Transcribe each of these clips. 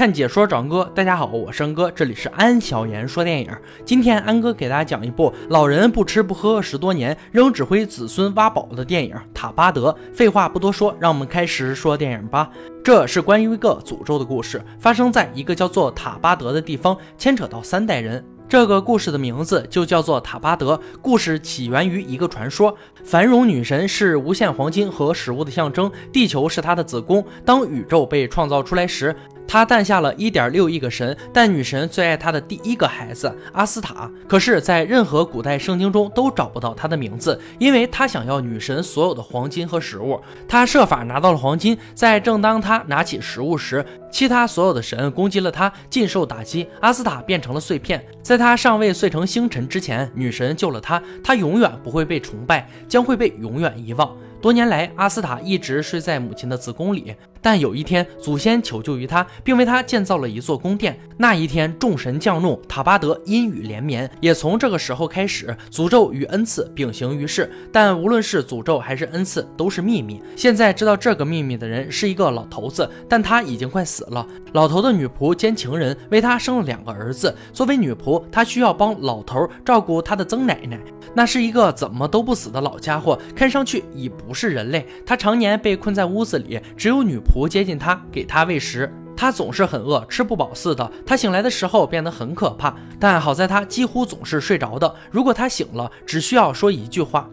看解说找哥，大家好，我是安哥，这里是安小言说电影。今天安哥给大家讲一部老人不吃不喝十多年，仍指挥子孙挖宝的电影《塔巴德》。废话不多说，让我们开始说电影吧。这是关于一个诅咒的故事，发生在一个叫做塔巴德的地方，牵扯到三代人。这个故事的名字就叫做塔巴德。故事起源于一个传说：繁荣女神是无限黄金和食物的象征，地球是她的子宫。当宇宙被创造出来时，他诞下了一点六亿个神，但女神最爱他的第一个孩子阿斯塔。可是，在任何古代圣经中都找不到他的名字，因为他想要女神所有的黄金和食物。他设法拿到了黄金，在正当他拿起食物时，其他所有的神攻击了他，尽受打击。阿斯塔变成了碎片，在他尚未碎成星辰之前，女神救了他。他永远不会被崇拜，将会被永远遗忘。多年来，阿斯塔一直睡在母亲的子宫里。但有一天，祖先求救于他，并为他建造了一座宫殿。那一天，众神降怒，塔巴德阴雨连绵。也从这个时候开始，诅咒与恩赐并行于世。但无论是诅咒还是恩赐，都是秘密。现在知道这个秘密的人是一个老头子，但他已经快死了。老头的女仆兼情人为他生了两个儿子。作为女仆，他需要帮老头照顾他的曾奶奶。那是一个怎么都不死的老家伙，看上去已不是人类。他常年被困在屋子里，只有女仆仆接近他，给他喂食。他总是很饿，吃不饱似的。他醒来的时候变得很可怕，但好在他几乎总是睡着的。如果他醒了，只需要说一句话。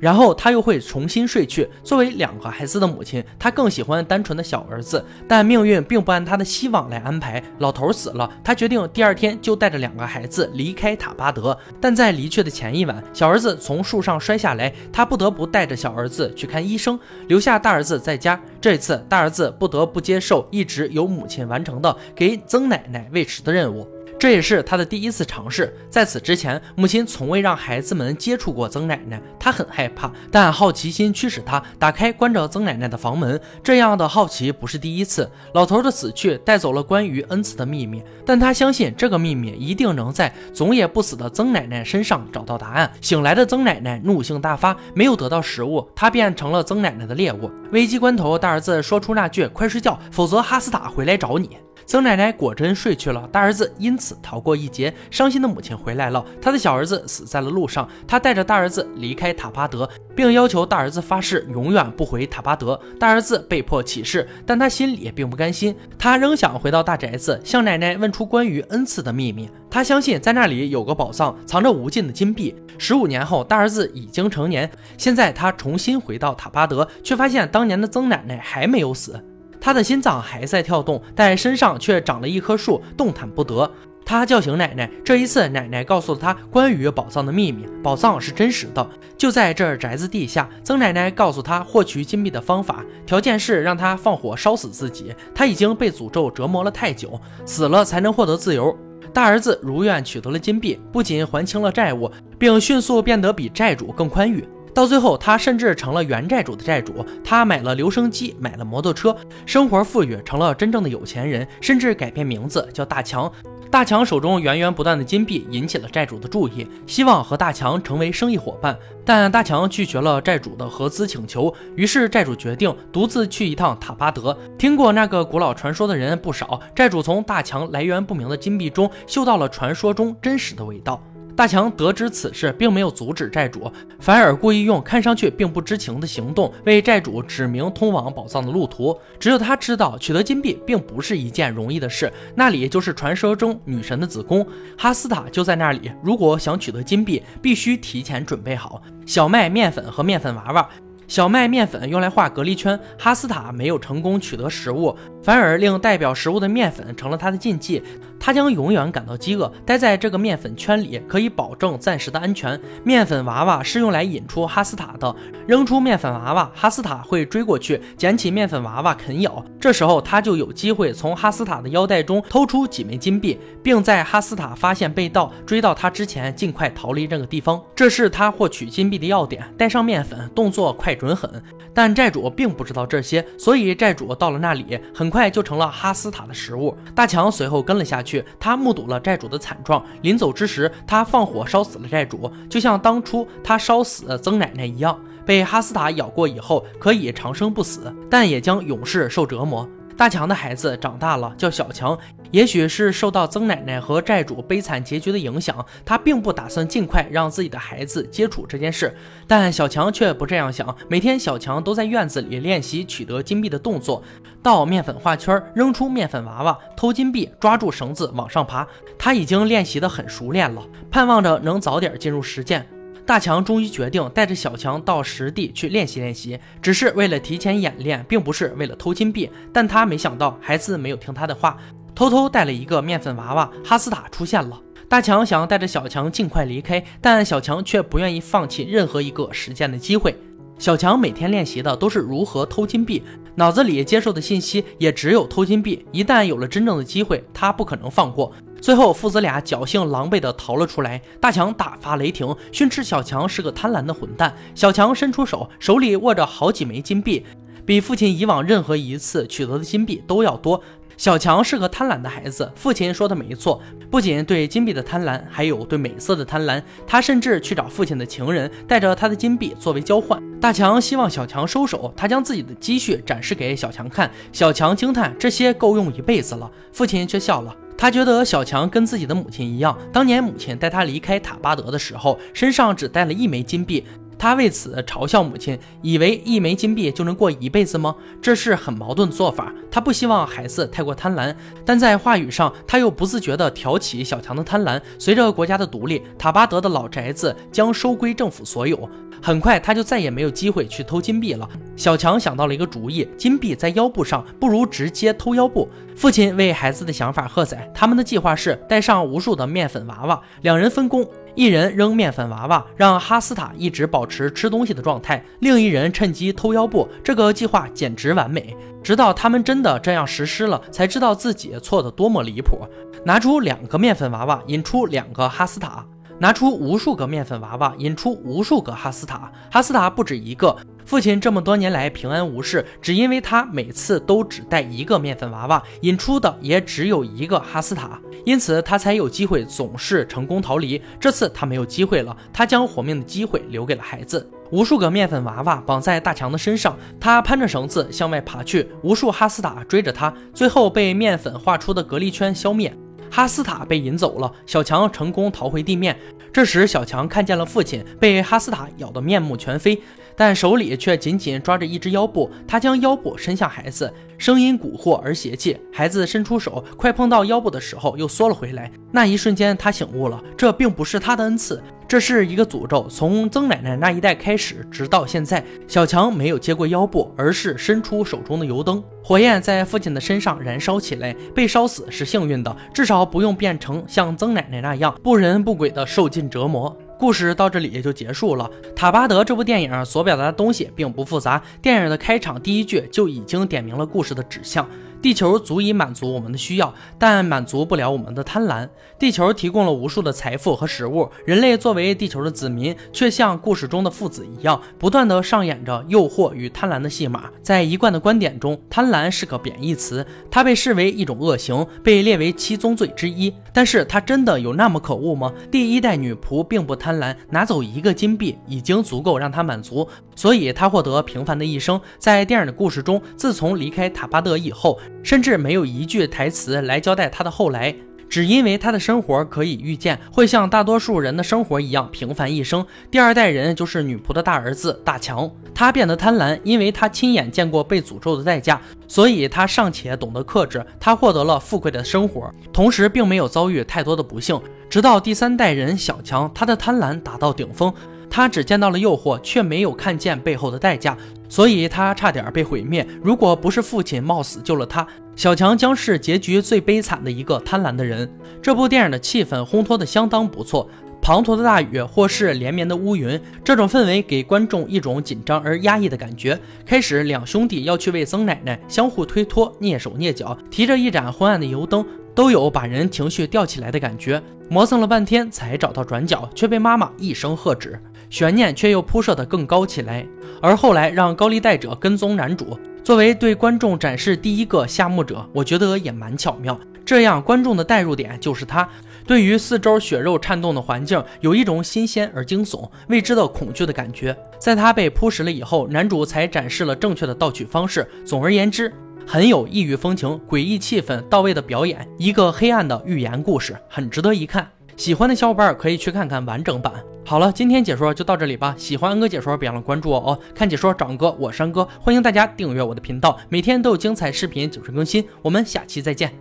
然后他又会重新睡去。作为两个孩子的母亲，他更喜欢单纯的小儿子。但命运并不按他的希望来安排。老头死了，他决定第二天就带着两个孩子离开塔巴德。但在离去的前一晚，小儿子从树上摔下来，他不得不带着小儿子去看医生，留下大儿子在家。这次，大儿子不得不接受一直由母亲完成的给曾奶奶喂食的任务。这也是他的第一次尝试。在此之前，母亲从未让孩子们接触过曾奶奶，他很害怕。但好奇心驱使他打开关着曾奶奶的房门。这样的好奇不是第一次。老头的死去带走了关于恩赐的秘密，但他相信这个秘密一定能在总也不死的曾奶奶身上找到答案。醒来的曾奶奶怒性大发，没有得到食物，她变成了曾奶奶的猎物。危机关头，大儿子说出那句：“快睡觉，否则哈斯塔会来找你。”曾奶奶果真睡去了，大儿子因此逃过一劫。伤心的母亲回来了，他的小儿子死在了路上。他带着大儿子离开塔巴德，并要求大儿子发誓永远不回塔巴德。大儿子被迫起誓，但他心里也并不甘心，他仍想回到大宅子，向奶奶问出关于恩赐的秘密。他相信在那里有个宝藏，藏着无尽的金币。十五年后，大儿子已经成年，现在他重新回到塔巴德，却发现当年的曾奶奶还没有死。他的心脏还在跳动，但身上却长了一棵树，动弹不得。他叫醒奶奶，这一次奶奶告诉了他关于宝藏的秘密。宝藏是真实的，就在这宅子地下。曾奶奶告诉他获取金币的方法，条件是让他放火烧死自己。他已经被诅咒折磨了太久，死了才能获得自由。大儿子如愿取得了金币，不仅还清了债务，并迅速变得比债主更宽裕。到最后，他甚至成了原债主的债主。他买了留声机，买了摩托车，生活富裕，成了真正的有钱人，甚至改变名字叫大强。大强手中源源不断的金币引起了债主的注意，希望和大强成为生意伙伴。但大强拒绝了债主的合资请求，于是债主决定独自去一趟塔巴德。听过那个古老传说的人不少，债主从大强来源不明的金币中嗅到了传说中真实的味道。大强得知此事，并没有阻止债主，反而故意用看上去并不知情的行动为债主指明通往宝藏的路途。只有他知道，取得金币并不是一件容易的事，那里就是传说中女神的子宫，哈斯塔就在那里。如果想取得金币，必须提前准备好小麦、面粉和面粉娃娃。小麦面粉用来画隔离圈，哈斯塔没有成功取得食物，反而令代表食物的面粉成了他的禁忌。他将永远感到饥饿，待在这个面粉圈里可以保证暂时的安全。面粉娃娃是用来引出哈斯塔的，扔出面粉娃娃，哈斯塔会追过去捡起面粉娃娃啃咬，这时候他就有机会从哈斯塔的腰带中偷出几枚金币，并在哈斯塔发现被盗追到他之前尽快逃离这个地方。这是他获取金币的要点。带上面粉，动作快。准狠，但债主并不知道这些，所以债主到了那里，很快就成了哈斯塔的食物。大强随后跟了下去，他目睹了债主的惨状。临走之时，他放火烧死了债主，就像当初他烧死曾奶奶一样。被哈斯塔咬过以后，可以长生不死，但也将永世受折磨。大强的孩子长大了，叫小强。也许是受到曾奶奶和债主悲惨结局的影响，他并不打算尽快让自己的孩子接触这件事。但小强却不这样想。每天，小强都在院子里练习取得金币的动作：倒面粉画圈，扔出面粉娃娃，偷金币，抓住绳子往上爬。他已经练习得很熟练了，盼望着能早点进入实践。大强终于决定带着小强到实地去练习练习，只是为了提前演练，并不是为了偷金币。但他没想到，孩子没有听他的话。偷偷带了一个面粉娃娃，哈斯塔出现了。大强想要带着小强尽快离开，但小强却不愿意放弃任何一个实践的机会。小强每天练习的都是如何偷金币，脑子里接受的信息也只有偷金币。一旦有了真正的机会，他不可能放过。最后，父子俩侥幸狼狈地逃了出来。大强大发雷霆，训斥小强是个贪婪的混蛋。小强伸出手，手里握着好几枚金币，比父亲以往任何一次取得的金币都要多。小强是个贪婪的孩子，父亲说的没错，不仅对金币的贪婪，还有对美色的贪婪。他甚至去找父亲的情人，带着他的金币作为交换。大强希望小强收手，他将自己的积蓄展示给小强看。小强惊叹：“这些够用一辈子了。”父亲却笑了，他觉得小强跟自己的母亲一样，当年母亲带他离开塔巴德的时候，身上只带了一枚金币。他为此嘲笑母亲，以为一枚金币就能过一辈子吗？这是很矛盾的做法。他不希望孩子太过贪婪，但在话语上他又不自觉地挑起小强的贪婪。随着国家的独立，塔巴德的老宅子将收归政府所有。很快，他就再也没有机会去偷金币了。小强想到了一个主意：金币在腰部上，不如直接偷腰部。父亲为孩子的想法喝彩。他们的计划是带上无数的面粉娃娃，两人分工，一人扔面粉娃娃，让哈斯塔一直保持吃东西的状态；另一人趁机偷腰部。这个计划简直完美。直到他们真的这样实施了，才知道自己错得多么离谱。拿出两个面粉娃娃，引出两个哈斯塔。拿出无数个面粉娃娃，引出无数个哈斯塔。哈斯塔不止一个。父亲这么多年来平安无事，只因为他每次都只带一个面粉娃娃，引出的也只有一个哈斯塔，因此他才有机会总是成功逃离。这次他没有机会了，他将活命的机会留给了孩子。无数个面粉娃娃绑在大强的身上，他攀着绳子向外爬去，无数哈斯塔追着他，最后被面粉画出的隔离圈消灭。哈斯塔被引走了，小强成功逃回地面。这时，小强看见了父亲被哈斯塔咬得面目全非，但手里却紧紧抓着一只腰部。他将腰部伸向孩子，声音蛊惑而邪气。孩子伸出手，快碰到腰部的时候，又缩了回来。那一瞬间，他醒悟了，这并不是他的恩赐。这是一个诅咒，从曾奶奶那一代开始，直到现在，小强没有接过腰部，而是伸出手中的油灯，火焰在父亲的身上燃烧起来。被烧死是幸运的，至少不用变成像曾奶奶那样不人不鬼的受尽折磨。故事到这里也就结束了。塔巴德这部电影所表达的东西并不复杂，电影的开场第一句就已经点明了故事的指向。地球足以满足我们的需要，但满足不了我们的贪婪。地球提供了无数的财富和食物，人类作为地球的子民，却像故事中的父子一样，不断的上演着诱惑与贪婪的戏码。在一贯的观点中，贪婪是个贬义词，它被视为一种恶行，被列为七宗罪之一。但是，它真的有那么可恶吗？第一代女仆并不贪婪，拿走一个金币已经足够让她满足，所以她获得平凡的一生。在电影的故事中，自从离开塔巴德以后。甚至没有一句台词来交代他的后来，只因为他的生活可以预见会像大多数人的生活一样平凡一生。第二代人就是女仆的大儿子大强，他变得贪婪，因为他亲眼见过被诅咒的代价，所以他尚且懂得克制。他获得了富贵的生活，同时并没有遭遇太多的不幸。直到第三代人小强，他的贪婪达到顶峰。他只见到了诱惑，却没有看见背后的代价，所以他差点被毁灭。如果不是父亲冒死救了他，小强将是结局最悲惨的一个贪婪的人。这部电影的气氛烘托的相当不错，滂沱的大雨或是连绵的乌云，这种氛围给观众一种紧张而压抑的感觉。开始，两兄弟要去为曾奶奶相互推脱，蹑手蹑脚，提着一盏昏暗的油灯，都有把人情绪吊起来的感觉。磨蹭了半天才找到转角，却被妈妈一声喝止。悬念却又铺设得更高起来，而后来让高利贷者跟踪男主，作为对观众展示第一个下目者，我觉得也蛮巧妙。这样观众的代入点就是他，对于四周血肉颤动的环境有一种新鲜而惊悚、未知的恐惧的感觉。在他被扑食了以后，男主才展示了正确的盗取方式。总而言之。很有异域风情、诡异气氛到位的表演，一个黑暗的寓言故事，很值得一看。喜欢的小伙伴可以去看看完整版。好了，今天解说就到这里吧。喜欢安哥解说，别忘了关注我哦。看解说找安哥，我是安哥，欢迎大家订阅我的频道，每天都有精彩视频准时更新。我们下期再见。